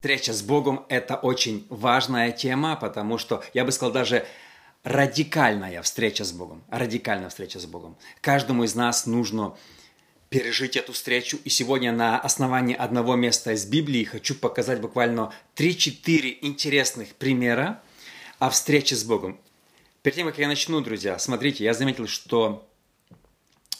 Встреча с Богом – это очень важная тема, потому что, я бы сказал, даже радикальная встреча с Богом. Радикальная встреча с Богом. Каждому из нас нужно пережить эту встречу. И сегодня на основании одного места из Библии хочу показать буквально 3-4 интересных примера о встрече с Богом. Перед тем, как я начну, друзья, смотрите, я заметил, что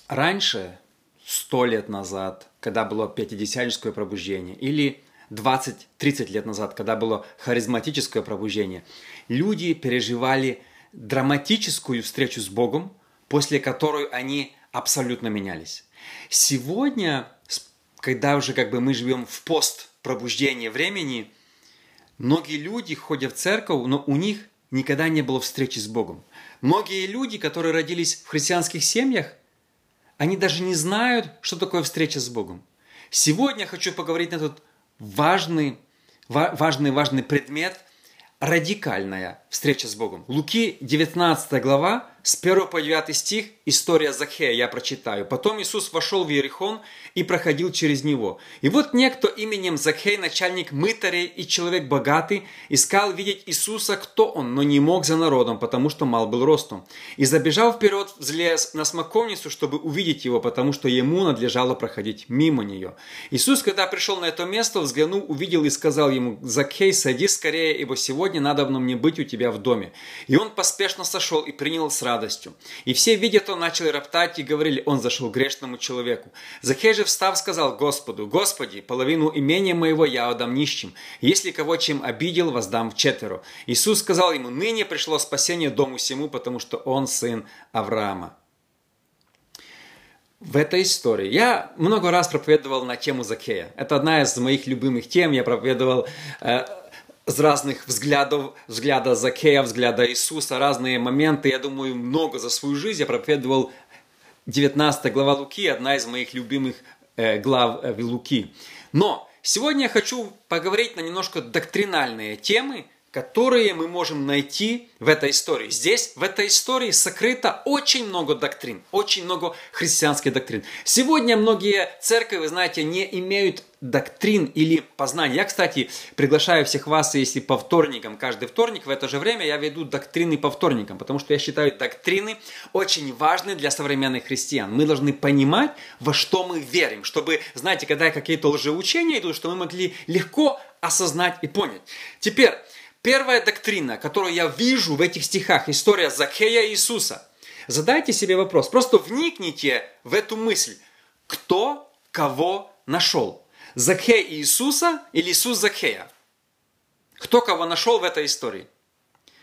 раньше, сто лет назад, когда было пятидесятническое пробуждение, или 20-30 лет назад, когда было харизматическое пробуждение, люди переживали драматическую встречу с Богом, после которой они абсолютно менялись. Сегодня, когда уже как бы мы живем в пост пробуждения времени, многие люди ходят в церковь, но у них никогда не было встречи с Богом. Многие люди, которые родились в христианских семьях, они даже не знают, что такое встреча с Богом. Сегодня я хочу поговорить на этот важный, важный, важный предмет – радикальная встреча с Богом. Луки 19 глава, с 1 по 9 стих, история Захея, я прочитаю. «Потом Иисус вошел в Иерихон и проходил через него. И вот некто именем Захей, начальник мытарей и человек богатый, искал видеть Иисуса, кто он, но не мог за народом, потому что мал был ростом. И забежал вперед, взлез на смоковницу, чтобы увидеть его, потому что ему надлежало проходить мимо нее. Иисус, когда пришел на это место, взглянул, увидел и сказал ему, Захей, садись скорее, ибо сегодня надо мне быть у тебя в доме. И он поспешно сошел и принял сразу радостью. И все, видя то, начали роптать и говорили, он зашел грешному человеку. Захей же встав, сказал Господу, Господи, половину имения моего я отдам нищим. Если кого чем обидел, воздам в четверо. Иисус сказал ему, ныне пришло спасение дому всему, потому что он сын Авраама. В этой истории я много раз проповедовал на тему Закея. Это одна из моих любимых тем. Я проповедовал э, с разных взглядов, взгляда Закея, взгляда Иисуса, разные моменты. Я думаю, много за свою жизнь я проповедовал 19 глава Луки, одна из моих любимых э, глав э, Луки. Но сегодня я хочу поговорить на немножко доктринальные темы, которые мы можем найти в этой истории. Здесь, в этой истории, сокрыто очень много доктрин, очень много христианских доктрин. Сегодня многие церкви, вы знаете, не имеют доктрин или познаний. Я, кстати, приглашаю всех вас, если по вторникам, каждый вторник в это же время я веду доктрины по вторникам, потому что я считаю доктрины очень важны для современных христиан. Мы должны понимать, во что мы верим, чтобы, знаете, когда какие-то лжеучения идут, что мы могли легко осознать и понять. Теперь, Первая доктрина, которую я вижу в этих стихах, история Закея и Иисуса. Задайте себе вопрос, просто вникните в эту мысль. Кто кого нашел? Закхей Иисуса или Иисус Закхея? Кто кого нашел в этой истории?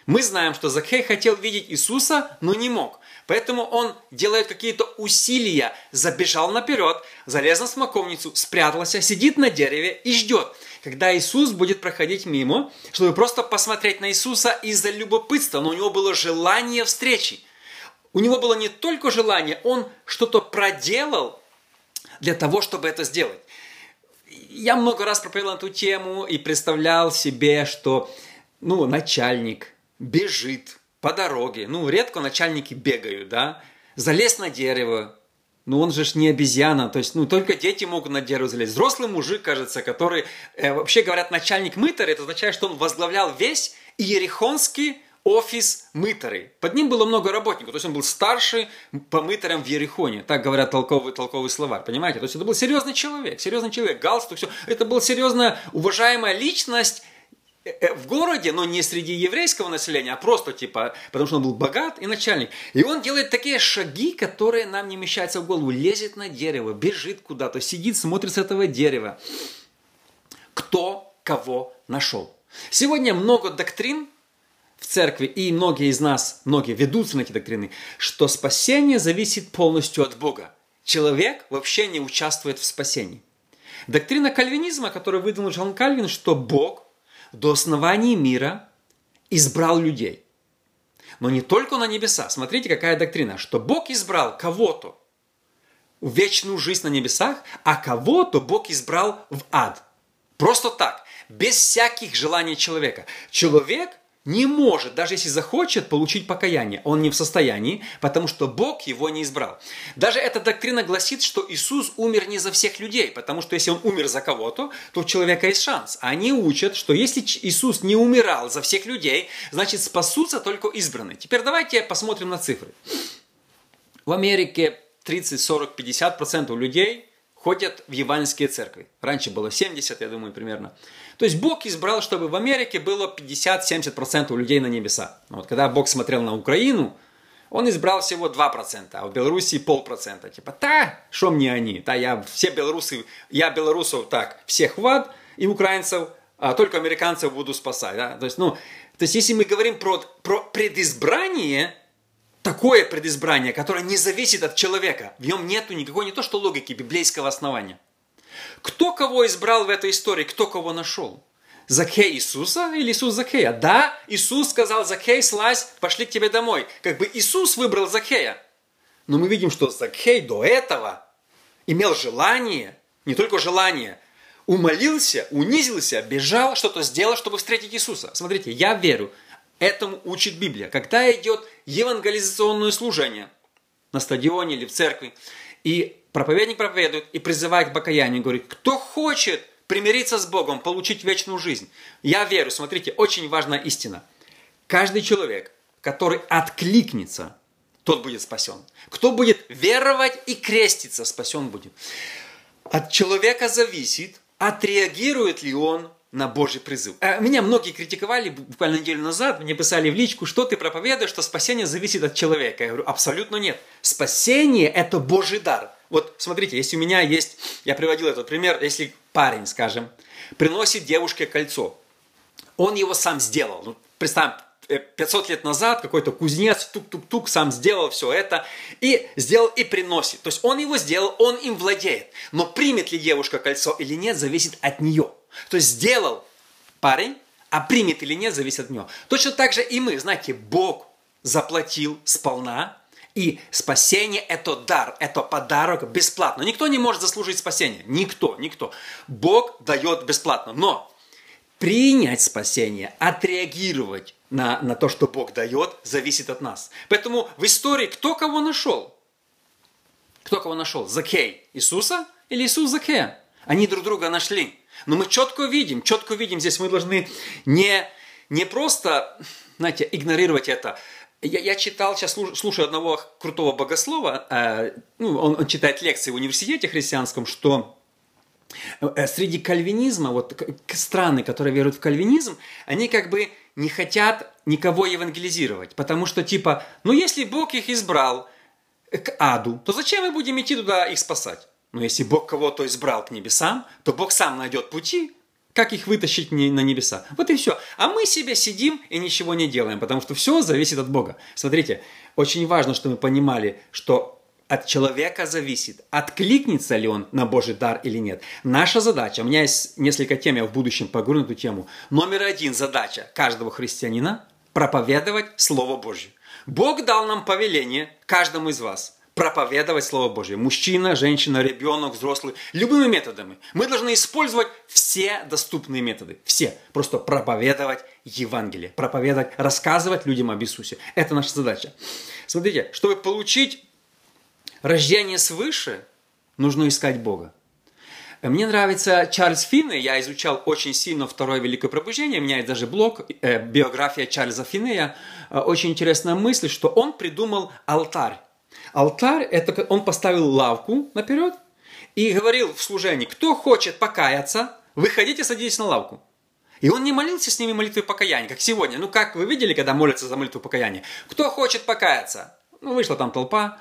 Мы знаем, что Закхей хотел видеть Иисуса, но не мог. Поэтому он делает какие-то усилия, забежал наперед, залез на смоковницу, спрятался, сидит на дереве и ждет когда Иисус будет проходить мимо, чтобы просто посмотреть на Иисуса из-за любопытства, но у него было желание встречи. У него было не только желание, он что-то проделал для того, чтобы это сделать. Я много раз проповедовал эту тему и представлял себе, что ну, начальник бежит по дороге. Ну, редко начальники бегают, да? Залез на дерево, ну он же ж не обезьяна, то есть, ну, только дети могут на дерево залезть. Взрослый мужик, кажется, который, э, вообще говорят, начальник мытаря, это означает, что он возглавлял весь Иерихонский офис мытарей. Под ним было много работников, то есть он был старший по мытарям в Ерихоне. Так говорят толковый, толковый словарь, понимаете? То есть это был серьезный человек, серьезный человек, галстук, все. Это была серьезная, уважаемая личность, в городе, но не среди еврейского населения, а просто типа, потому что он был богат и начальник. И он делает такие шаги, которые нам не вмещаются в голову. Лезет на дерево, бежит куда-то, сидит, смотрит с этого дерева. Кто кого нашел. Сегодня много доктрин в церкви, и многие из нас, многие ведутся на эти доктрины, что спасение зависит полностью от Бога. Человек вообще не участвует в спасении. Доктрина кальвинизма, которую выдвинул Джон Кальвин, что Бог до основания мира избрал людей. Но не только на небеса. Смотрите, какая доктрина, что Бог избрал кого-то в вечную жизнь на небесах, а кого-то Бог избрал в ад. Просто так, без всяких желаний человека. Человек не может, даже если захочет, получить покаяние. Он не в состоянии, потому что Бог его не избрал. Даже эта доктрина гласит, что Иисус умер не за всех людей, потому что если он умер за кого-то, то у человека есть шанс. Они учат, что если Иисус не умирал за всех людей, значит спасутся только избранные. Теперь давайте посмотрим на цифры. В Америке 30, 40, 50 процентов людей ходят в евангельские церкви. Раньше было 70, я думаю, примерно. То есть Бог избрал, чтобы в Америке было 50-70% людей на небеса. Вот когда Бог смотрел на Украину, он избрал всего 2%, а в Беларуси полпроцента. Типа, та, что мне они? Та, я, все белорусы, я белорусов так, всех в ад, и украинцев, а только американцев буду спасать. Да? То, есть, ну, то есть, если мы говорим про, про предизбрание, такое предизбрание, которое не зависит от человека, в нем нету никакой, не то что логики, библейского основания. Кто кого избрал в этой истории, кто кого нашел? Закей Иисуса или Иисус Закея? Да, Иисус сказал, Закей, слазь, пошли к тебе домой. Как бы Иисус выбрал Закея. Но мы видим, что Закей до этого имел желание, не только желание, умолился, унизился, бежал, что-то сделал, чтобы встретить Иисуса. Смотрите, я верю, этому учит Библия. Когда идет евангелизационное служение на стадионе или в церкви, и проповедник проповедует и призывает к покаянию, говорит, кто хочет примириться с Богом, получить вечную жизнь. Я верю, смотрите, очень важная истина. Каждый человек, который откликнется, тот будет спасен. Кто будет веровать и креститься, спасен будет. От человека зависит, отреагирует ли он на Божий призыв. А меня многие критиковали буквально неделю назад, мне писали в личку, что ты проповедуешь, что спасение зависит от человека. Я говорю, абсолютно нет. Спасение – это Божий дар. Вот смотрите, если у меня есть, я приводил этот пример, если парень, скажем, приносит девушке кольцо, он его сам сделал. Ну, представь, 500 лет назад какой-то кузнец тук-тук-тук сам сделал все это и сделал и приносит. То есть он его сделал, он им владеет. Но примет ли девушка кольцо или нет, зависит от нее. То есть сделал парень, а примет или нет, зависит от него. Точно так же и мы. Знаете, Бог заплатил сполна, и спасение – это дар, это подарок бесплатно. Никто не может заслужить спасение. Никто, никто. Бог дает бесплатно. Но принять спасение, отреагировать на, на то, что Бог дает, зависит от нас. Поэтому в истории кто кого нашел? Кто кого нашел? Закей Иисуса или Иисус Закея? Они друг друга нашли. Но мы четко видим, четко видим, здесь мы должны не, не просто, знаете, игнорировать это. Я, я читал, сейчас слушаю одного крутого богослова, э, ну, он, он читает лекции в университете христианском, что э, среди кальвинизма, вот страны, которые веруют в кальвинизм, они как бы не хотят никого евангелизировать, потому что типа, ну если Бог их избрал к аду, то зачем мы будем идти туда их спасать? Но если Бог кого-то избрал к небесам, то Бог сам найдет пути, как их вытащить на небеса. Вот и все. А мы себе сидим и ничего не делаем, потому что все зависит от Бога. Смотрите, очень важно, что мы понимали, что от человека зависит, откликнется ли он на Божий дар или нет. Наша задача, у меня есть несколько тем, я в будущем поговорю на эту тему. Номер один задача каждого христианина – проповедовать Слово Божье. Бог дал нам повеление каждому из вас – проповедовать Слово Божье. Мужчина, женщина, ребенок, взрослый. Любыми методами. Мы должны использовать все доступные методы. Все. Просто проповедовать Евангелие. Проповедовать, рассказывать людям об Иисусе. Это наша задача. Смотрите, чтобы получить рождение свыше, нужно искать Бога. Мне нравится Чарльз Финней, я изучал очень сильно второе Великое Пробуждение, у меня есть даже блог, э, биография Чарльза Финнея. Э, очень интересная мысль, что он придумал алтарь. Алтарь, это он поставил лавку наперед и говорил в служении, кто хочет покаяться, выходите, садитесь на лавку. И он не молился с ними молитвой покаяния, как сегодня. Ну, как вы видели, когда молятся за молитву покаяния? Кто хочет покаяться? Ну, вышла там толпа.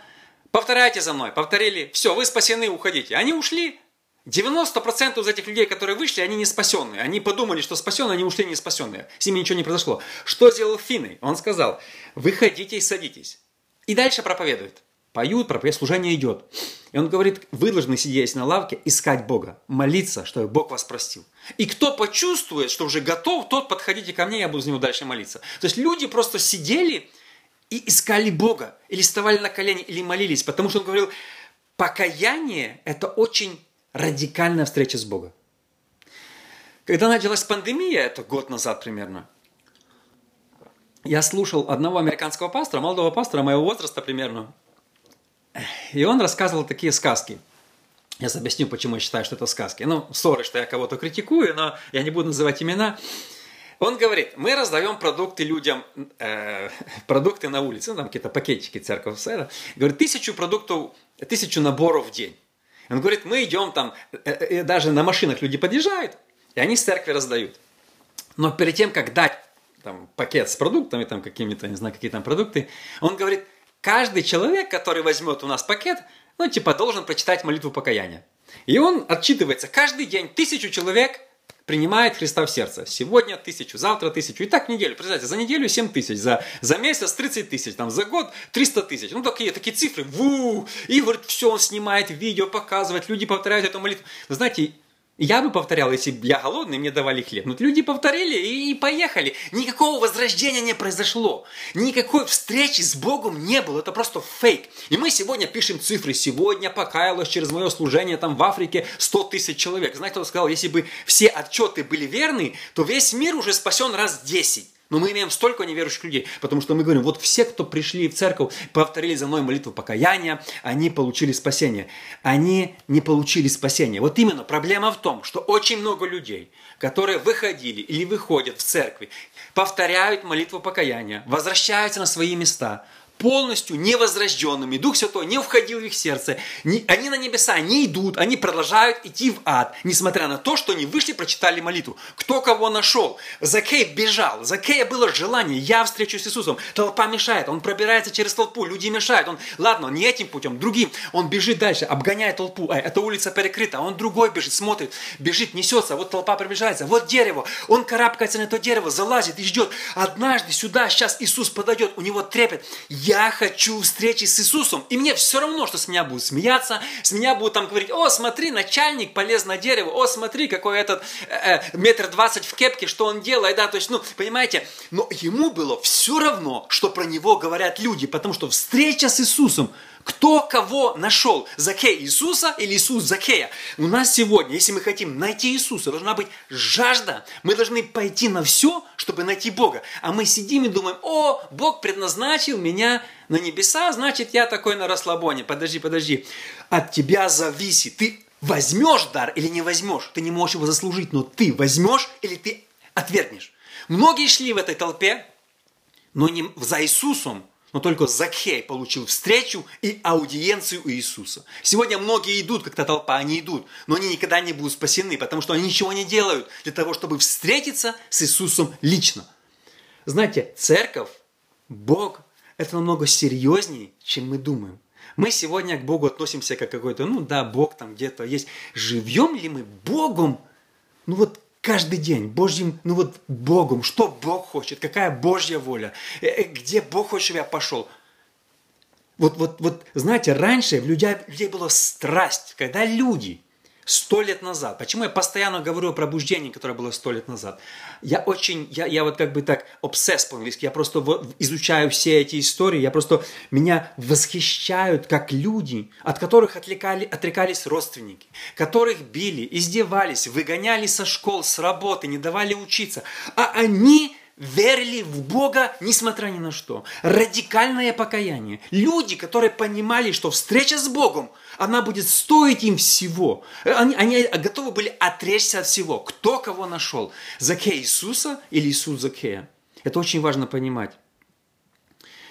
Повторяйте за мной. Повторили. Все, вы спасены, уходите. Они ушли. 90% из этих людей, которые вышли, они не спасенные. Они подумали, что спасенные, они ушли не спасенные. С ними ничего не произошло. Что сделал Финны? Он сказал, выходите и садитесь. И дальше проповедует поют, проповедь, служение идет. И он говорит, вы должны, сидеть на лавке, искать Бога, молиться, чтобы Бог вас простил. И кто почувствует, что уже готов, тот подходите ко мне, я буду за него дальше молиться. То есть люди просто сидели и искали Бога, или вставали на колени, или молились, потому что он говорил, покаяние – это очень радикальная встреча с Богом. Когда началась пандемия, это год назад примерно, я слушал одного американского пастора, молодого пастора моего возраста примерно, и он рассказывал такие сказки. Я объясню, почему я считаю, что это сказки. Ну, ссоры, что я кого-то критикую, но я не буду называть имена. Он говорит, мы раздаем продукты людям, э, продукты на улице, ну, там какие-то пакетики церковь сэра. Говорит, тысячу продуктов, тысячу наборов в день. Он говорит, мы идем там, э, э, даже на машинах люди подъезжают, и они с церкви раздают. Но перед тем, как дать там, пакет с продуктами, там какими-то, не знаю, какие там продукты, он говорит, каждый человек, который возьмет у нас пакет, ну, типа, должен прочитать молитву покаяния. И он отчитывается. Каждый день тысячу человек принимает Христа в сердце. Сегодня тысячу, завтра тысячу. И так неделю. Представьте, за неделю 7 тысяч, за, за месяц 30 тысяч, там, за год 300 тысяч. Ну, такие, такие цифры. Ву! И, говорит, все, он снимает видео, показывает, люди повторяют эту молитву. Вы знаете, я бы повторял, если бы я голодный, мне давали хлеб. Но люди повторили и поехали. Никакого возрождения не произошло. Никакой встречи с Богом не было. Это просто фейк. И мы сегодня пишем цифры. Сегодня покаялось через мое служение там в Африке 100 тысяч человек. Знаете, кто сказал, если бы все отчеты были верны, то весь мир уже спасен раз 10. Но мы имеем столько неверующих людей, потому что мы говорим, вот все, кто пришли в церковь, повторили за мной молитву покаяния, они получили спасение. Они не получили спасение. Вот именно проблема в том, что очень много людей, которые выходили или выходят в церкви, повторяют молитву покаяния, возвращаются на свои места, полностью невозрожденными. Дух Святой не входил в их сердце. Они на небеса не идут, они продолжают идти в ад, несмотря на то, что они вышли, прочитали молитву. Кто кого нашел? Закей бежал. Закея было желание, я встречусь с Иисусом. Толпа мешает, он пробирается через толпу, люди мешают. Он, ладно, не этим путем, другим. Он бежит дальше, обгоняет толпу. А, эта улица перекрыта, он другой бежит, смотрит, бежит, несется. Вот толпа приближается, вот дерево. Он карабкается на это дерево, залазит и ждет. Однажды сюда сейчас Иисус подойдет, у него трепет я хочу встречи с Иисусом. И мне все равно, что с меня будут смеяться, с меня будут там говорить, о, смотри, начальник полез на дерево, о, смотри, какой этот э, э, метр двадцать в кепке, что он делает, да, то есть, ну, понимаете, но ему было все равно, что про него говорят люди, потому что встреча с Иисусом – кто кого нашел? Закей Иисуса или Иисус Закея? У нас сегодня, если мы хотим найти Иисуса, должна быть жажда. Мы должны пойти на все, чтобы найти Бога. А мы сидим и думаем, о, Бог предназначил меня на небеса, значит, я такой на расслабоне. Подожди, подожди. От тебя зависит. Ты возьмешь дар или не возьмешь. Ты не можешь его заслужить, но ты возьмешь или ты отвергнешь. Многие шли в этой толпе, но не за Иисусом, но только Закхей получил встречу и аудиенцию у Иисуса. Сегодня многие идут, как то толпа, они идут, но они никогда не будут спасены, потому что они ничего не делают для того, чтобы встретиться с Иисусом лично. Знаете, церковь, Бог – это намного серьезнее, чем мы думаем. Мы сегодня к Богу относимся как какой-то, ну да, Бог там где-то есть. Живем ли мы Богом? Ну вот каждый день Божьим, ну вот Богом, что Бог хочет, какая Божья воля, э, э, где Бог хочет, чтобы я пошел. Вот, вот, вот, знаете, раньше в людей, людей была страсть, когда люди Сто лет назад. Почему я постоянно говорю о пробуждении, которое было сто лет назад? Я очень, я, я вот как бы так обсесс по-английски, я просто вот изучаю все эти истории, я просто, меня восхищают как люди, от которых отвлекали, отрекались родственники, которых били, издевались, выгоняли со школ, с работы, не давали учиться. А они верили в Бога, несмотря ни на что. Радикальное покаяние. Люди, которые понимали, что встреча с Богом, она будет стоить им всего. Они, они готовы были отречься от всего. Кто кого нашел? Закея Иисуса или Иисус Закея? Это очень важно понимать.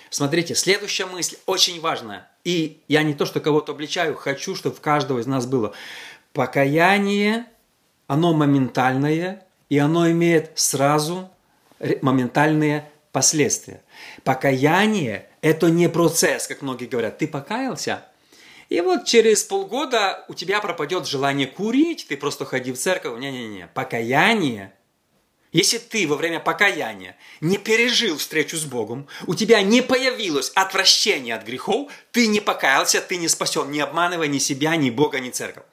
Смотрите, следующая мысль очень важная. И я не то, что кого-то обличаю, хочу, чтобы в каждого из нас было. Покаяние, оно моментальное, и оно имеет сразу моментальные последствия. Покаяние – это не процесс, как многие говорят. Ты покаялся, и вот через полгода у тебя пропадет желание курить, ты просто ходи в церковь. Не-не-не. Покаяние если ты во время покаяния не пережил встречу с Богом, у тебя не появилось отвращение от грехов, ты не покаялся, ты не спасен, не обманывай ни себя, ни Бога, ни церковь.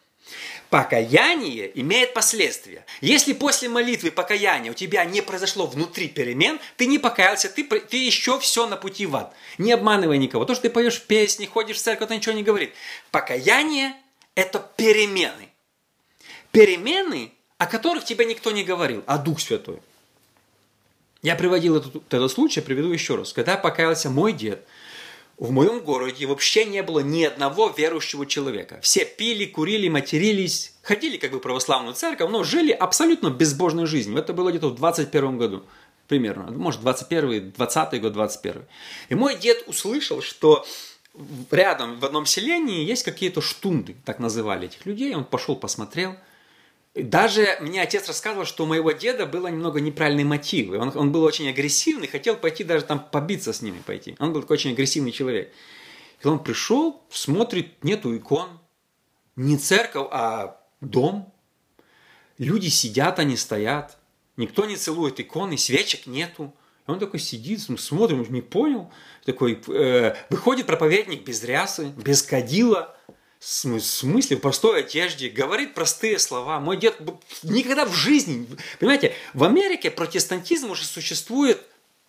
Покаяние имеет последствия. Если после молитвы покаяния у тебя не произошло внутри перемен, ты не покаялся, ты, ты еще все на пути в ад. Не обманывай никого. То, что ты поешь песни, ходишь в церковь, это ничего не говорит. Покаяние – это перемены. Перемены, о которых тебе никто не говорил, а Дух Святой. Я приводил этот, этот случай, приведу еще раз. Когда покаялся мой дед, в моем городе вообще не было ни одного верующего человека. Все пили, курили, матерились, ходили как бы в православную церковь, но жили абсолютно безбожной жизнью. Это было где-то в 21 году примерно. Может, 21 20 год, 21 И мой дед услышал, что рядом в одном селении есть какие-то штунды, так называли этих людей. Он пошел, посмотрел – даже мне отец рассказывал, что у моего деда было немного неправильные мотивы. Он, он был очень агрессивный, хотел пойти даже там побиться с ними пойти. Он был такой очень агрессивный человек. И он пришел, смотрит, нету икон. Не церковь, а дом. Люди сидят, они стоят. Никто не целует иконы, свечек нету. И он такой сидит, смотрит, не понял. Такой, э, выходит проповедник без рясы, без кадила – смысле, в простой одежде, говорит простые слова. Мой дед никогда в жизни, понимаете, в Америке протестантизм уже существует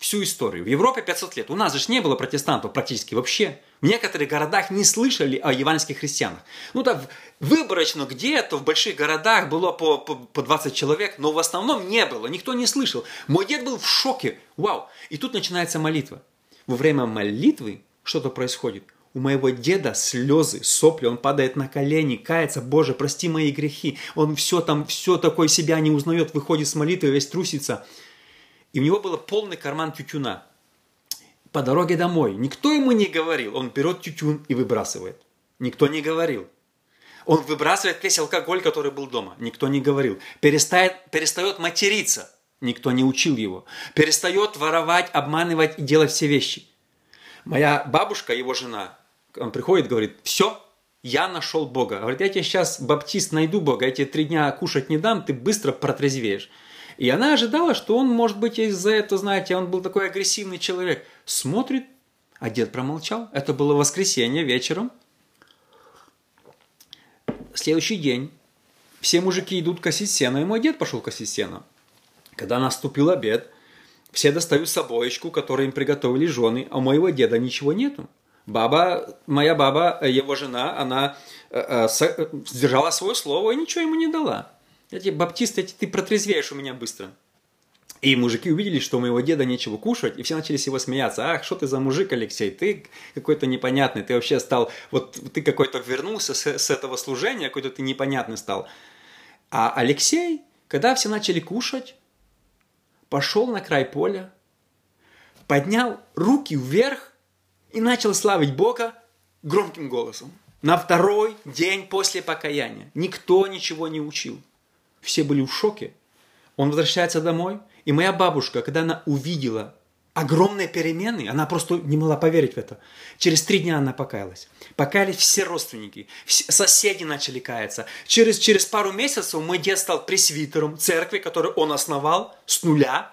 всю историю. В Европе 500 лет. У нас же не было протестантов практически вообще. В некоторых городах не слышали о евангельских христианах. Ну да, выборочно где-то в больших городах было по, по, по 20 человек, но в основном не было, никто не слышал. Мой дед был в шоке. Вау! И тут начинается молитва. Во время молитвы что-то происходит. У моего деда слезы, сопли, он падает на колени, кается, Боже, прости мои грехи. Он все там, все такое себя не узнает, выходит с молитвы, весь трусится. И у него был полный карман тютюна. По дороге домой никто ему не говорил, он берет тютюн и выбрасывает. Никто не говорил. Он выбрасывает весь алкоголь, который был дома. Никто не говорил. Перестает, перестает материться. Никто не учил его. Перестает воровать, обманывать и делать все вещи. Моя бабушка, его жена, он приходит, говорит, все, я нашел Бога. Говорит, я тебе сейчас, баптист, найду Бога, я тебе три дня кушать не дам, ты быстро протрезвеешь. И она ожидала, что он, может быть, из-за этого, знаете, он был такой агрессивный человек. Смотрит, а дед промолчал. Это было воскресенье вечером. Следующий день. Все мужики идут косить сено, и мой дед пошел косить сено. Когда наступил обед, все достают собоечку, которую им приготовили жены, а у моего деда ничего нету. Баба, моя баба, его жена, она э, э, сдержала свое слово и ничего ему не дала. Эти баптисты, эти, ты протрезвеешь у меня быстро. И мужики увидели, что у моего деда нечего кушать, и все начали с его смеяться. Ах, что ты за мужик, Алексей, ты какой-то непонятный, ты вообще стал, вот ты какой-то вернулся с, с этого служения, какой-то ты непонятный стал. А Алексей, когда все начали кушать, пошел на край поля, поднял руки вверх и начал славить Бога громким голосом. На второй день после покаяния. Никто ничего не учил. Все были в шоке. Он возвращается домой, и моя бабушка, когда она увидела огромные перемены, она просто не могла поверить в это. Через три дня она покаялась. Покаялись все родственники, все соседи начали каяться. Через, через пару месяцев мой дед стал пресвитером церкви, которую он основал с нуля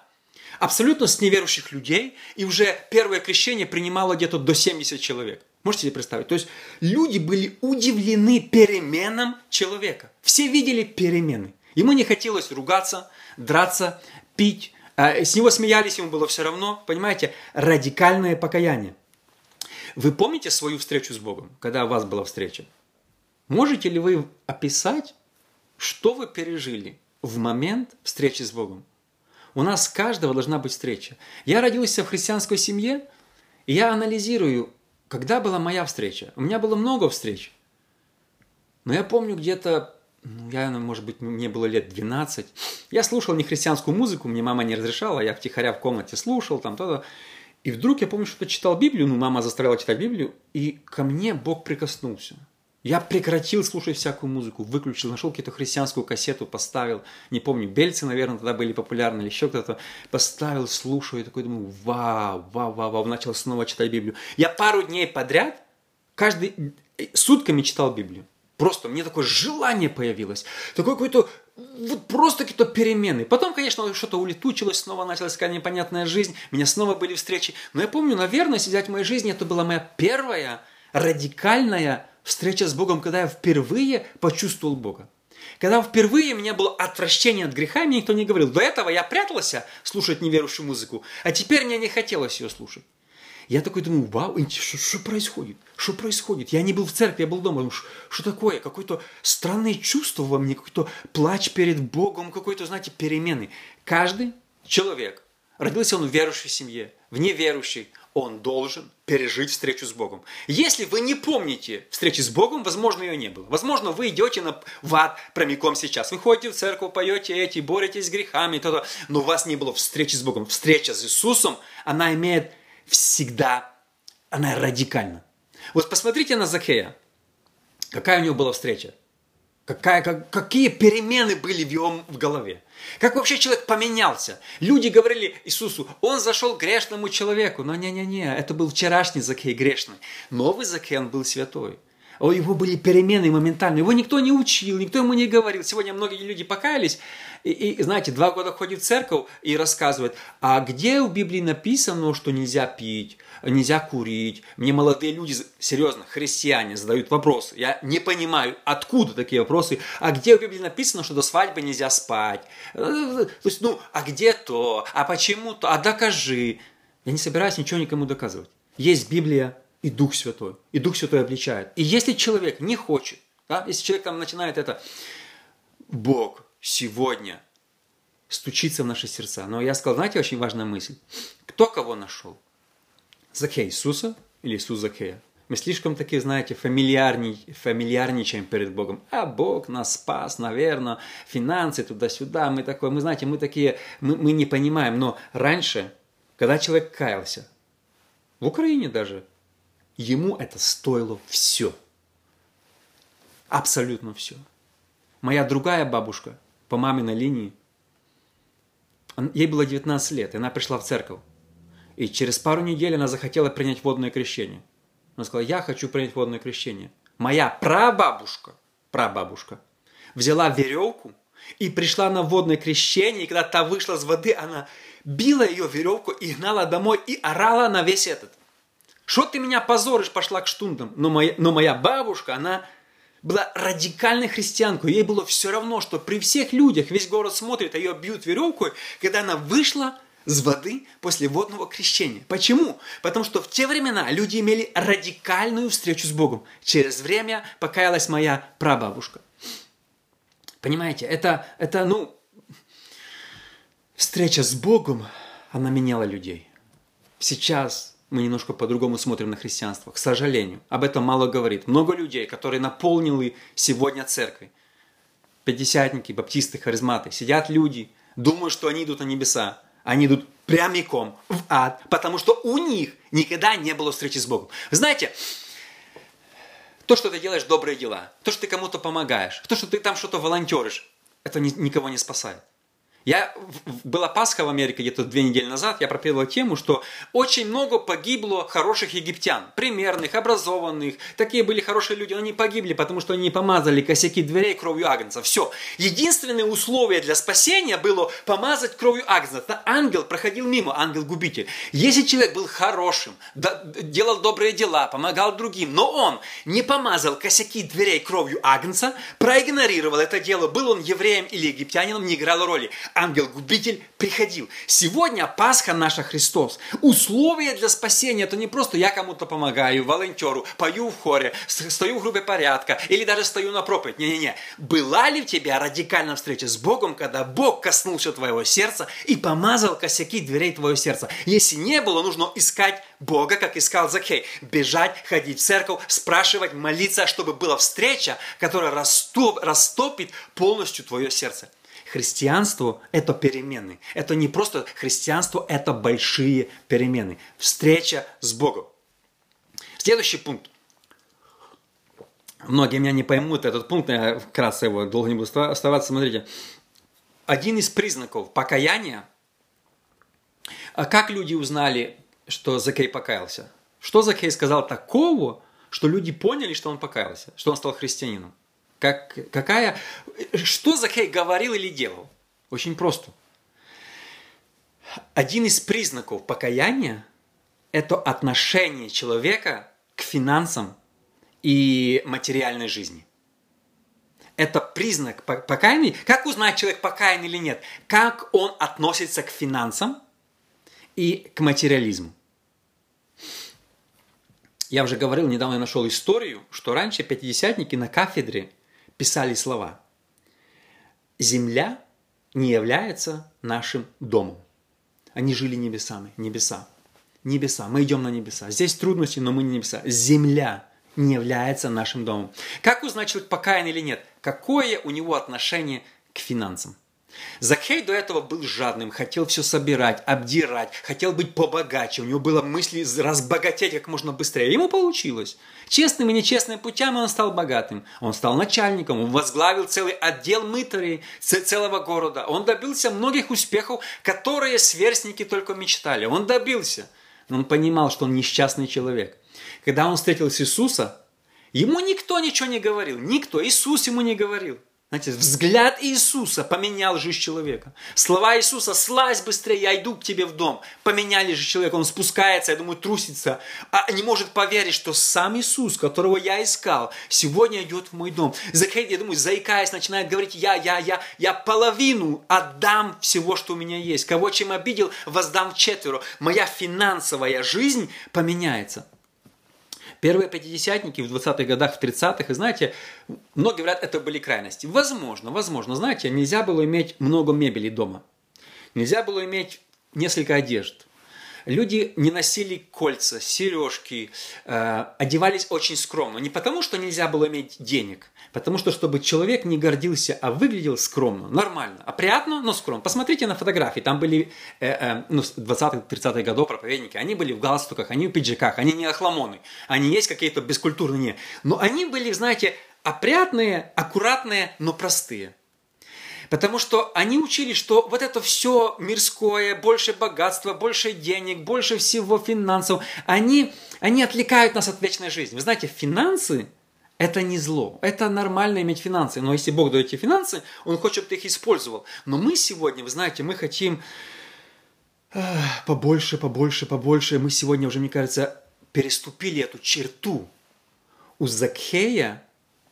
абсолютно с неверующих людей, и уже первое крещение принимало где-то до 70 человек. Можете себе представить? То есть люди были удивлены переменам человека. Все видели перемены. Ему не хотелось ругаться, драться, пить. А с него смеялись, ему было все равно. Понимаете? Радикальное покаяние. Вы помните свою встречу с Богом, когда у вас была встреча? Можете ли вы описать, что вы пережили в момент встречи с Богом? У нас каждого должна быть встреча. Я родился в христианской семье, и я анализирую, когда была моя встреча. У меня было много встреч. Но я помню где-то, ну, я, может быть, мне было лет 12. Я слушал не христианскую музыку, мне мама не разрешала, я втихаря в комнате слушал, там то-то. И вдруг я помню, что читал Библию, ну, мама заставляла читать Библию, и ко мне Бог прикоснулся. Я прекратил слушать всякую музыку, выключил, нашел какую-то христианскую кассету, поставил, не помню, бельцы, наверное, тогда были популярны, или еще кто-то, поставил, слушаю, и такой думаю, вау, вау, вау, вау, начал снова читать Библию. Я пару дней подряд, каждый, э, сутками читал Библию. Просто мне такое желание появилось, такое какое-то, вот просто какие-то перемены. Потом, конечно, что-то улетучилось, снова началась какая-то непонятная жизнь, у меня снова были встречи. Но я помню, наверное, сидеть в моей жизни, это была моя первая радикальная встреча с Богом, когда я впервые почувствовал Бога. Когда впервые у меня было отвращение от греха, мне никто не говорил. До этого я прятался слушать неверующую музыку, а теперь мне не хотелось ее слушать. Я такой думаю, вау, что, что происходит? Что происходит? Я не был в церкви, я был дома. Думаю, что такое? Какое-то странное чувство во мне, какой-то плач перед Богом, какой-то, знаете, перемены. Каждый человек родился он в верующей семье, в неверующей, он должен пережить встречу с Богом. Если вы не помните встречи с Богом, возможно, ее не было. Возможно, вы идете на, в ад прямиком сейчас. Вы ходите в церковь, поете эти, боретесь с грехами, то -то, но у вас не было встречи с Богом. Встреча с Иисусом, она имеет всегда, она радикальна. Вот посмотрите на Закея. Какая у него была встреча? Какая, как, какие перемены были в его в голове? Как вообще человек поменялся? Люди говорили Иисусу, он зашел к грешному человеку. Но не-не-не, это был вчерашний Закей грешный. Новый Закей, он был святой. У него были перемены моментальные. Его никто не учил, никто ему не говорил. Сегодня многие люди покаялись, и, и знаете, два года ходит в церковь и рассказывает, а где в Библии написано, что нельзя пить, нельзя курить? Мне молодые люди, серьезно, христиане, задают вопросы. Я не понимаю, откуда такие вопросы. А где в Библии написано, что до свадьбы нельзя спать? То есть, ну, а где то? А почему то? А докажи. Я не собираюсь ничего никому доказывать. Есть Библия и Дух Святой. И Дух Святой обличает. И если человек не хочет, да, если человек там начинает это, Бог сегодня стучится в наши сердца. Но я сказал, знаете, очень важная мысль. Кто кого нашел? Закей Иисуса или Иисус Закея? Мы слишком таки, знаете, фамильярней, фамильярничаем перед Богом. А Бог нас спас, наверное, финансы туда-сюда. Мы такое, мы знаете, мы такие, мы, мы не понимаем. Но раньше, когда человек каялся, в Украине даже, ему это стоило все. Абсолютно все. Моя другая бабушка по маминой линии, ей было 19 лет, и она пришла в церковь. И через пару недель она захотела принять водное крещение. Она сказала, я хочу принять водное крещение. Моя прабабушка, прабабушка, взяла веревку и пришла на водное крещение, и когда та вышла с воды, она била ее веревку и гнала домой и орала на весь этот. Что ты меня позоришь, пошла к штундам. Но моя, но моя бабушка, она была радикальной христианкой. Ей было все равно, что при всех людях весь город смотрит, а ее бьют веревкой, когда она вышла с воды после водного крещения. Почему? Потому что в те времена люди имели радикальную встречу с Богом. Через время покаялась моя прабабушка. Понимаете, это, это ну, встреча с Богом, она меняла людей. Сейчас мы немножко по-другому смотрим на христианство, к сожалению. Об этом мало говорит. Много людей, которые наполнили сегодня церкви. Пятидесятники, баптисты, харизматы. Сидят люди, думают, что они идут на небеса они идут прямиком в ад, потому что у них никогда не было встречи с Богом. Знаете, то, что ты делаешь добрые дела, то, что ты кому-то помогаешь, то, что ты там что-то волонтеришь, это никого не спасает. Я, была Пасха в Америке где-то две недели назад, я проповедовал тему, что очень много погибло хороших египтян, примерных, образованных, такие были хорошие люди, но они погибли, потому что они не помазали косяки дверей кровью агнца. Все. Единственное условие для спасения было помазать кровью агнца. Это ангел проходил мимо, ангел-губитель. Если человек был хорошим, делал добрые дела, помогал другим, но он не помазал косяки дверей кровью агнца, проигнорировал это дело, был он евреем или египтянином, не играло роли ангел-губитель приходил. Сегодня Пасха наша Христос. Условия для спасения это не просто я кому-то помогаю, волонтеру, пою в хоре, стою в группе порядка или даже стою на проповедь. Не-не-не. Была ли у тебя радикальная встреча с Богом, когда Бог коснулся твоего сердца и помазал косяки дверей твоего сердца? Если не было, нужно искать Бога, как искал Закей. Бежать, ходить в церковь, спрашивать, молиться, чтобы была встреча, которая растопит полностью твое сердце. Христианство – это перемены. Это не просто христианство, это большие перемены. Встреча с Богом. Следующий пункт. Многие меня не поймут этот пункт, я вкратце его долго не буду оставаться. Смотрите, один из признаков покаяния, как люди узнали, что Закей покаялся? Что Закей сказал такого, что люди поняли, что он покаялся, что он стал христианином? Как, какая, что Захей говорил или делал? Очень просто. Один из признаков покаяния – это отношение человека к финансам и материальной жизни. Это признак покаяния. Как узнать, человек покаян или нет? Как он относится к финансам и к материализму. Я уже говорил, недавно я нашел историю, что раньше пятидесятники на кафедре писали слова «Земля не является нашим домом. Они жили небесами, небеса. Небеса, мы идем на небеса. Здесь трудности, но мы не небеса. Земля не является нашим домом. Как узнать, человек покаян или нет? Какое у него отношение к финансам? Закхей до этого был жадным, хотел все собирать, обдирать, хотел быть побогаче. У него было мысли разбогатеть как можно быстрее. Ему получилось. Честным и нечестным путями он стал богатым. Он стал начальником, он возглавил целый отдел мытарей целого города. Он добился многих успехов, которые сверстники только мечтали. Он добился. Но он понимал, что он несчастный человек. Когда он встретил Иисуса, ему никто ничего не говорил. Никто. Иисус ему не говорил. Знаете, взгляд Иисуса поменял жизнь человека. Слова Иисуса «слазь быстрее, я иду к тебе в дом» поменяли жизнь человека. Он спускается, я думаю, трусится, а не может поверить, что сам Иисус, которого я искал, сегодня идет в мой дом. Закхей, я думаю, заикаясь, начинает говорить «я, я, я, я половину отдам всего, что у меня есть. Кого чем обидел, воздам четверо. Моя финансовая жизнь поменяется». Первые пятидесятники в 20-х годах, в 30-х, и знаете, многие говорят, это были крайности. Возможно, возможно. Знаете, нельзя было иметь много мебели дома. Нельзя было иметь несколько одежд. Люди не носили кольца, сережки, э, одевались очень скромно. Не потому, что нельзя было иметь денег, потому что, чтобы человек не гордился, а выглядел скромно, нормально, опрятно, но скромно. Посмотрите на фотографии, там были э, э, ну, 20-30-х годов проповедники, они были в галстуках, они в пиджаках, они не охламоны, они есть какие-то бескультурные, но они были, знаете, опрятные, аккуратные, но простые. Потому что они учили, что вот это все мирское, больше богатства, больше денег, больше всего финансов, они, они отвлекают нас от вечной жизни. Вы знаете, финансы – это не зло. Это нормально иметь финансы. Но если Бог дает эти финансы, Он хочет, чтобы ты их использовал. Но мы сегодня, вы знаете, мы хотим побольше, побольше, побольше. Мы сегодня уже, мне кажется, переступили эту черту. У Закхея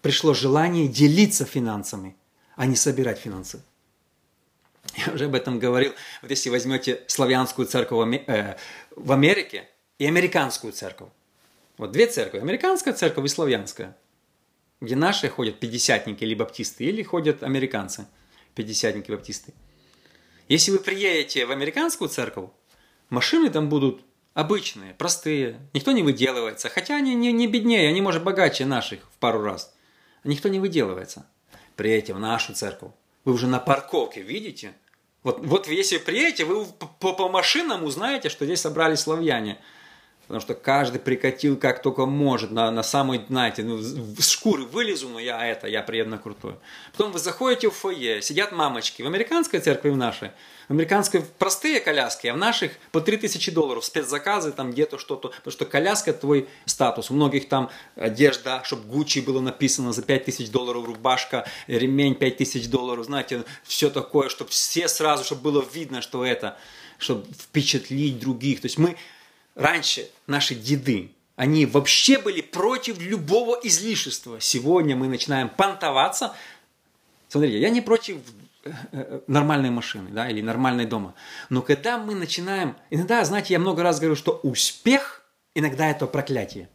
пришло желание делиться финансами – а не собирать финансы. Я уже об этом говорил. Вот если возьмете славянскую церковь э, в Америке и американскую церковь. Вот две церкви. Американская церковь и славянская. Где наши ходят пятидесятники или баптисты, или ходят американцы, пятидесятники баптисты. Если вы приедете в американскую церковь, машины там будут обычные, простые. Никто не выделывается. Хотя они не, не беднее, они, может, богаче наших в пару раз. Никто не выделывается приедете в нашу церковь, вы уже на парковке видите. Вот, вот если приедете, вы по, по машинам узнаете, что здесь собрались славяне. Потому что каждый прикатил как только может, на, на самый, знаете, ну, с шкуры вылезу, но я это, я приеду на крутое. Потом вы заходите в фойе, сидят мамочки. В американской церкви, в нашей, в американской простые коляски, а в наших по 3000 долларов спецзаказы, там где-то что-то. Потому что коляска твой статус. У многих там одежда, чтобы Гуччи было написано за 5000 долларов, рубашка, ремень 5000 долларов, знаете, все такое, чтобы все сразу, чтобы было видно, что это, чтобы впечатлить других. То есть мы раньше наши деды, они вообще были против любого излишества. Сегодня мы начинаем понтоваться. Смотрите, я не против э, э, нормальной машины да, или нормальной дома. Но когда мы начинаем... Иногда, знаете, я много раз говорю, что успех иногда это проклятие.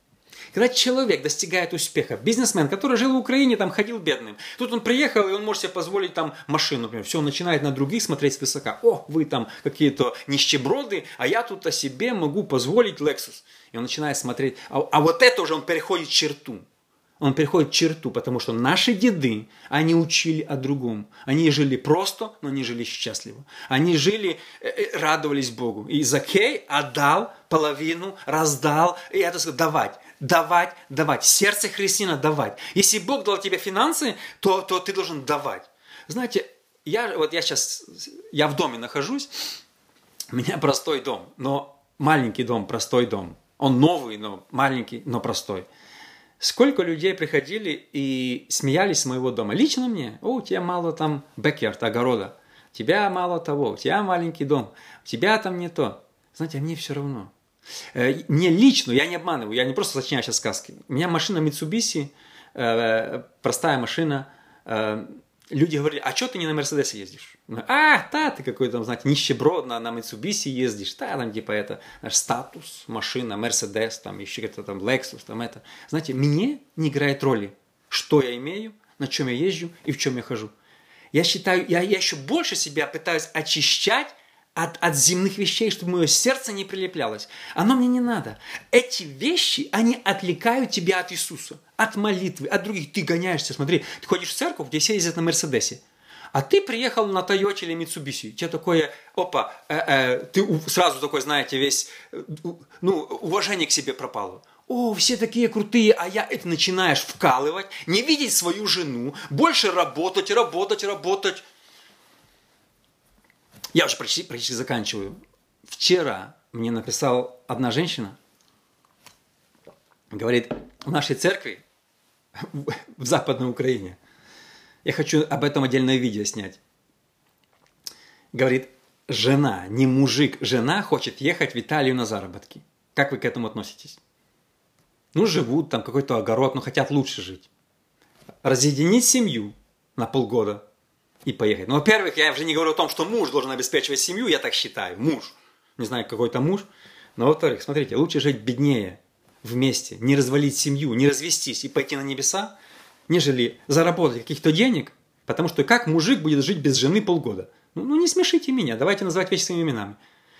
Когда человек достигает успеха, бизнесмен, который жил в Украине, там ходил бедным, тут он приехал, и он может себе позволить там машину, например, все, он начинает на других смотреть свысока. О, вы там какие-то нищеброды, а я тут о себе могу позволить Lexus. И он начинает смотреть, а, а вот это уже он переходит черту. Он переходит черту, потому что наши деды, они учили о другом. Они жили просто, но не жили счастливо. Они жили, э, э, радовались Богу. И Закей отдал половину, раздал, и это сказал, давать давать, давать. Сердце христиана давать. Если Бог дал тебе финансы, то, то ты должен давать. Знаете, я, вот я сейчас, я в доме нахожусь, у меня простой дом, но маленький дом, простой дом. Он новый, но маленький, но простой. Сколько людей приходили и смеялись с моего дома. Лично мне. О, у тебя мало там бэкерт, огорода. У тебя мало того, у тебя маленький дом. У тебя там не то. Знаете, а мне все равно. Э, мне лично, я не обманываю, я не просто сочиняю сейчас сказки. У меня машина Mitsubishi, э, простая машина. Э, люди говорили, а что ты не на Мерседесе ездишь? А, да, ты какой-то, там, знаете, нищеброд на, на Mitsubishi ездишь. Да, там типа это, наш статус, машина, Мерседес, там еще какой-то там Lexus, там это. Знаете, мне не играет роли, что я имею, на чем я езжу и в чем я хожу. Я считаю, я, я еще больше себя пытаюсь очищать от, от земных вещей, чтобы мое сердце не прилеплялось. Оно мне не надо. Эти вещи, они отвлекают тебя от Иисуса, от молитвы, от других. Ты гоняешься, смотри, ты ходишь в церковь, где все ездят на Мерседесе. А ты приехал на Тойоте или Митсубиси. Тебе такое, опа, э, э, ты сразу такой, знаете, весь, э, ну, уважение к себе пропало. О, все такие крутые, а я это начинаешь вкалывать, не видеть свою жену, больше работать, работать, работать. Я уже почти, почти заканчиваю. Вчера мне написала одна женщина, говорит, в нашей церкви в Западной Украине я хочу об этом отдельное видео снять. Говорит, жена, не мужик, жена хочет ехать в Италию на заработки. Как вы к этому относитесь? Ну, живут там какой-то огород, но хотят лучше жить. Разъединить семью на полгода и поехать. Ну, во-первых, я уже не говорю о том, что муж должен обеспечивать семью, я так считаю, муж. Не знаю, какой то муж. Но, во-вторых, смотрите, лучше жить беднее, вместе, не развалить семью, не развестись и пойти на небеса, нежели заработать каких-то денег, потому что как мужик будет жить без жены полгода? Ну, ну не смешите меня, давайте называть вещи своими именами.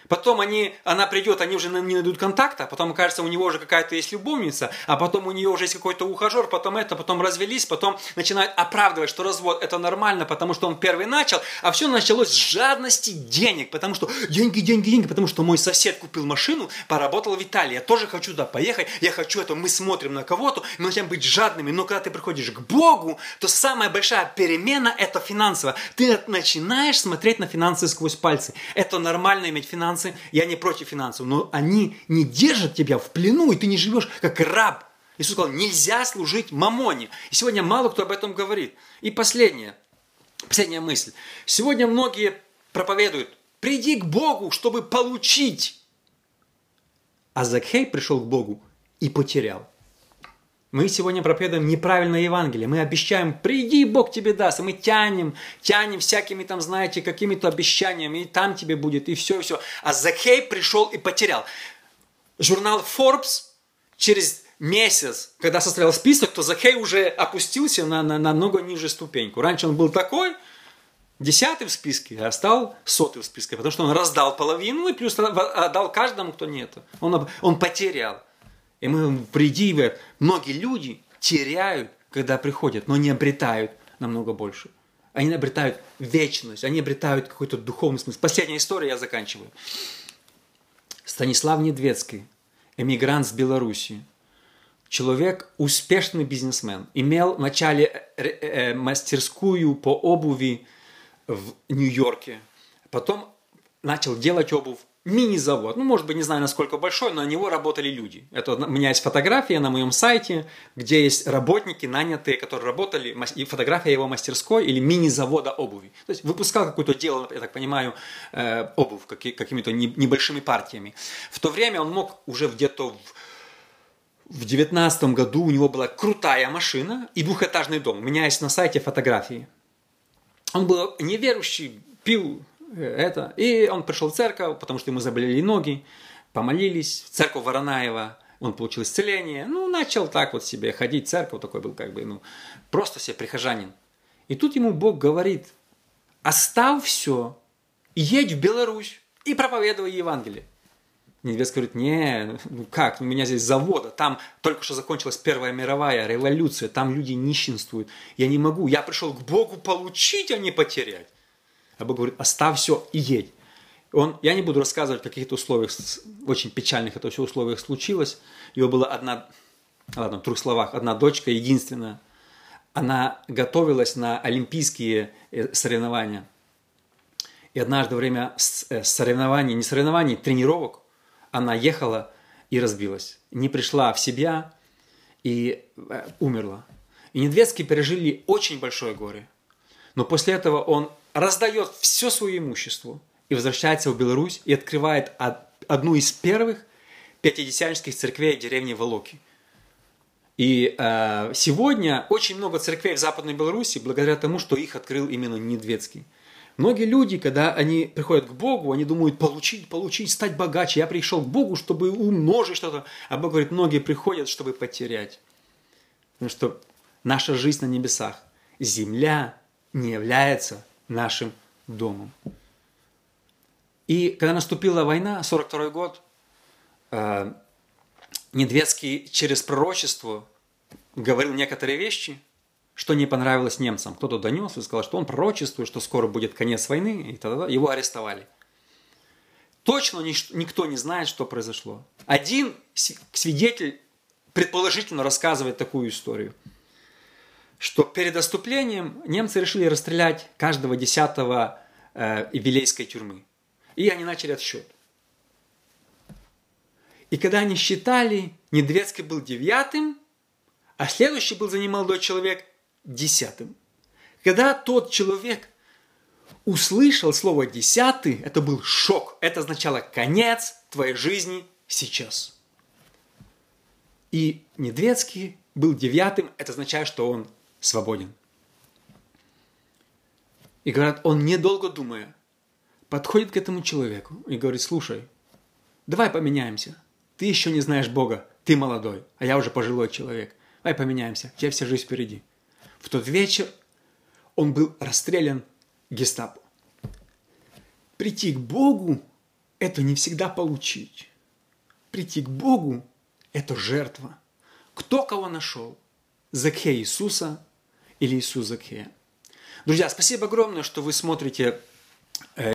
Потом они, она придет, они уже не найдут контакта, потом окажется, у него уже какая-то есть любовница, а потом у нее уже есть какой-то ухажер, потом это, потом развелись, потом начинают оправдывать, что развод это нормально, потому что он первый начал, а все началось с жадности денег, потому что деньги, деньги, деньги, потому что мой сосед купил машину, поработал в Италии, я тоже хочу туда поехать, я хочу это, мы смотрим на кого-то, мы начинаем быть жадными, но когда ты приходишь к Богу, то самая большая перемена это финансово. Ты начинаешь смотреть на финансы сквозь пальцы. Это нормально иметь финансы финансы, я не против финансов, но они не держат тебя в плену, и ты не живешь как раб. Иисус сказал, нельзя служить мамоне. И сегодня мало кто об этом говорит. И последнее, последняя мысль. Сегодня многие проповедуют, приди к Богу, чтобы получить. А Закхей пришел к Богу и потерял. Мы сегодня проповедуем неправильное Евангелие. Мы обещаем, приди, Бог тебе даст. И мы тянем, тянем всякими там, знаете, какими-то обещаниями. И там тебе будет, и все, и все. А Закхей пришел и потерял. Журнал Forbes через месяц, когда составлял список, то Закхей уже опустился на, на, на много ниже ступеньку. Раньше он был такой, десятый в списке, а стал сотый в списке, потому что он раздал половину и плюс отдал каждому, кто нет. Он, он потерял. И мы приди Многие люди теряют, когда приходят, но не обретают намного больше. Они обретают вечность, они обретают какой-то духовный смысл. Последняя история, я заканчиваю. Станислав Недвецкий, эмигрант с Белоруссии. Человек, успешный бизнесмен, имел вначале э, э, мастерскую по обуви в Нью-Йорке, потом начал делать обувь мини-завод. Ну, может быть, не знаю, насколько большой, но на него работали люди. Это у меня есть фотография на моем сайте, где есть работники, нанятые, которые работали, и фотография его мастерской или мини-завода обуви. То есть выпускал какое-то дело, я так понимаю, э, обувь какими-то небольшими партиями. В то время он мог уже где-то в в девятнадцатом году у него была крутая машина и двухэтажный дом. У меня есть на сайте фотографии. Он был неверующий, пил это. И он пришел в церковь, потому что ему заболели ноги, помолились, в церковь Воронаева, он получил исцеление, ну, начал так вот себе ходить в церковь, такой был как бы, ну, просто себе прихожанин. И тут ему Бог говорит, оставь все, едь в Беларусь и проповедуй Евангелие. Невеста говорит, не, ну как, у меня здесь завода, там только что закончилась Первая мировая революция, там люди нищенствуют, я не могу, я пришел к Богу получить, а не потерять. А Бог говорит, оставь все и едь. Он, я не буду рассказывать, в каких-то условиях, очень печальных это все условиях случилось. Его была одна, ладно, в трех словах, одна дочка, единственная. Она готовилась на олимпийские э, соревнования. И однажды во время э, соревнований, не соревнований, тренировок, она ехала и разбилась. Не пришла в себя и э, умерла. И Недведские пережили очень большое горе. Но после этого он раздает все свое имущество и возвращается в Беларусь и открывает одну из первых пятидесятнических церквей деревни Волоки. И э, сегодня очень много церквей в Западной Беларуси благодаря тому, что их открыл именно Недведский. Многие люди, когда они приходят к Богу, они думают получить, получить, стать богаче. Я пришел к Богу, чтобы умножить что-то. А Бог говорит, многие приходят, чтобы потерять. Потому что наша жизнь на небесах, земля не является нашим домом. И когда наступила война, 42 год, э, Недвецкий через пророчество говорил некоторые вещи, что не понравилось немцам. Кто-то донес и сказал, что он пророчествует, что скоро будет конец войны, и тогда его арестовали. Точно никто не знает, что произошло. Один свидетель предположительно рассказывает такую историю, что перед отступлением немцы решили расстрелять каждого десятого э, Ивилейской тюрьмы. И они начали отсчет. И когда они считали, Недвецкий был девятым, а следующий был за ним молодой человек десятым. Когда тот человек услышал слово «десятый», это был шок. Это означало конец твоей жизни сейчас. И Недвецкий был девятым, это означает, что он свободен. И говорят, он недолго думая, подходит к этому человеку и говорит, слушай, давай поменяемся. Ты еще не знаешь Бога, ты молодой, а я уже пожилой человек. Давай поменяемся, тебя вся жизнь впереди. В тот вечер он был расстрелян гестапо. Прийти к Богу – это не всегда получить. Прийти к Богу – это жертва. Кто кого нашел? Закхея Иисуса или Иисус Закхея? Друзья, спасибо огромное, что вы смотрите э,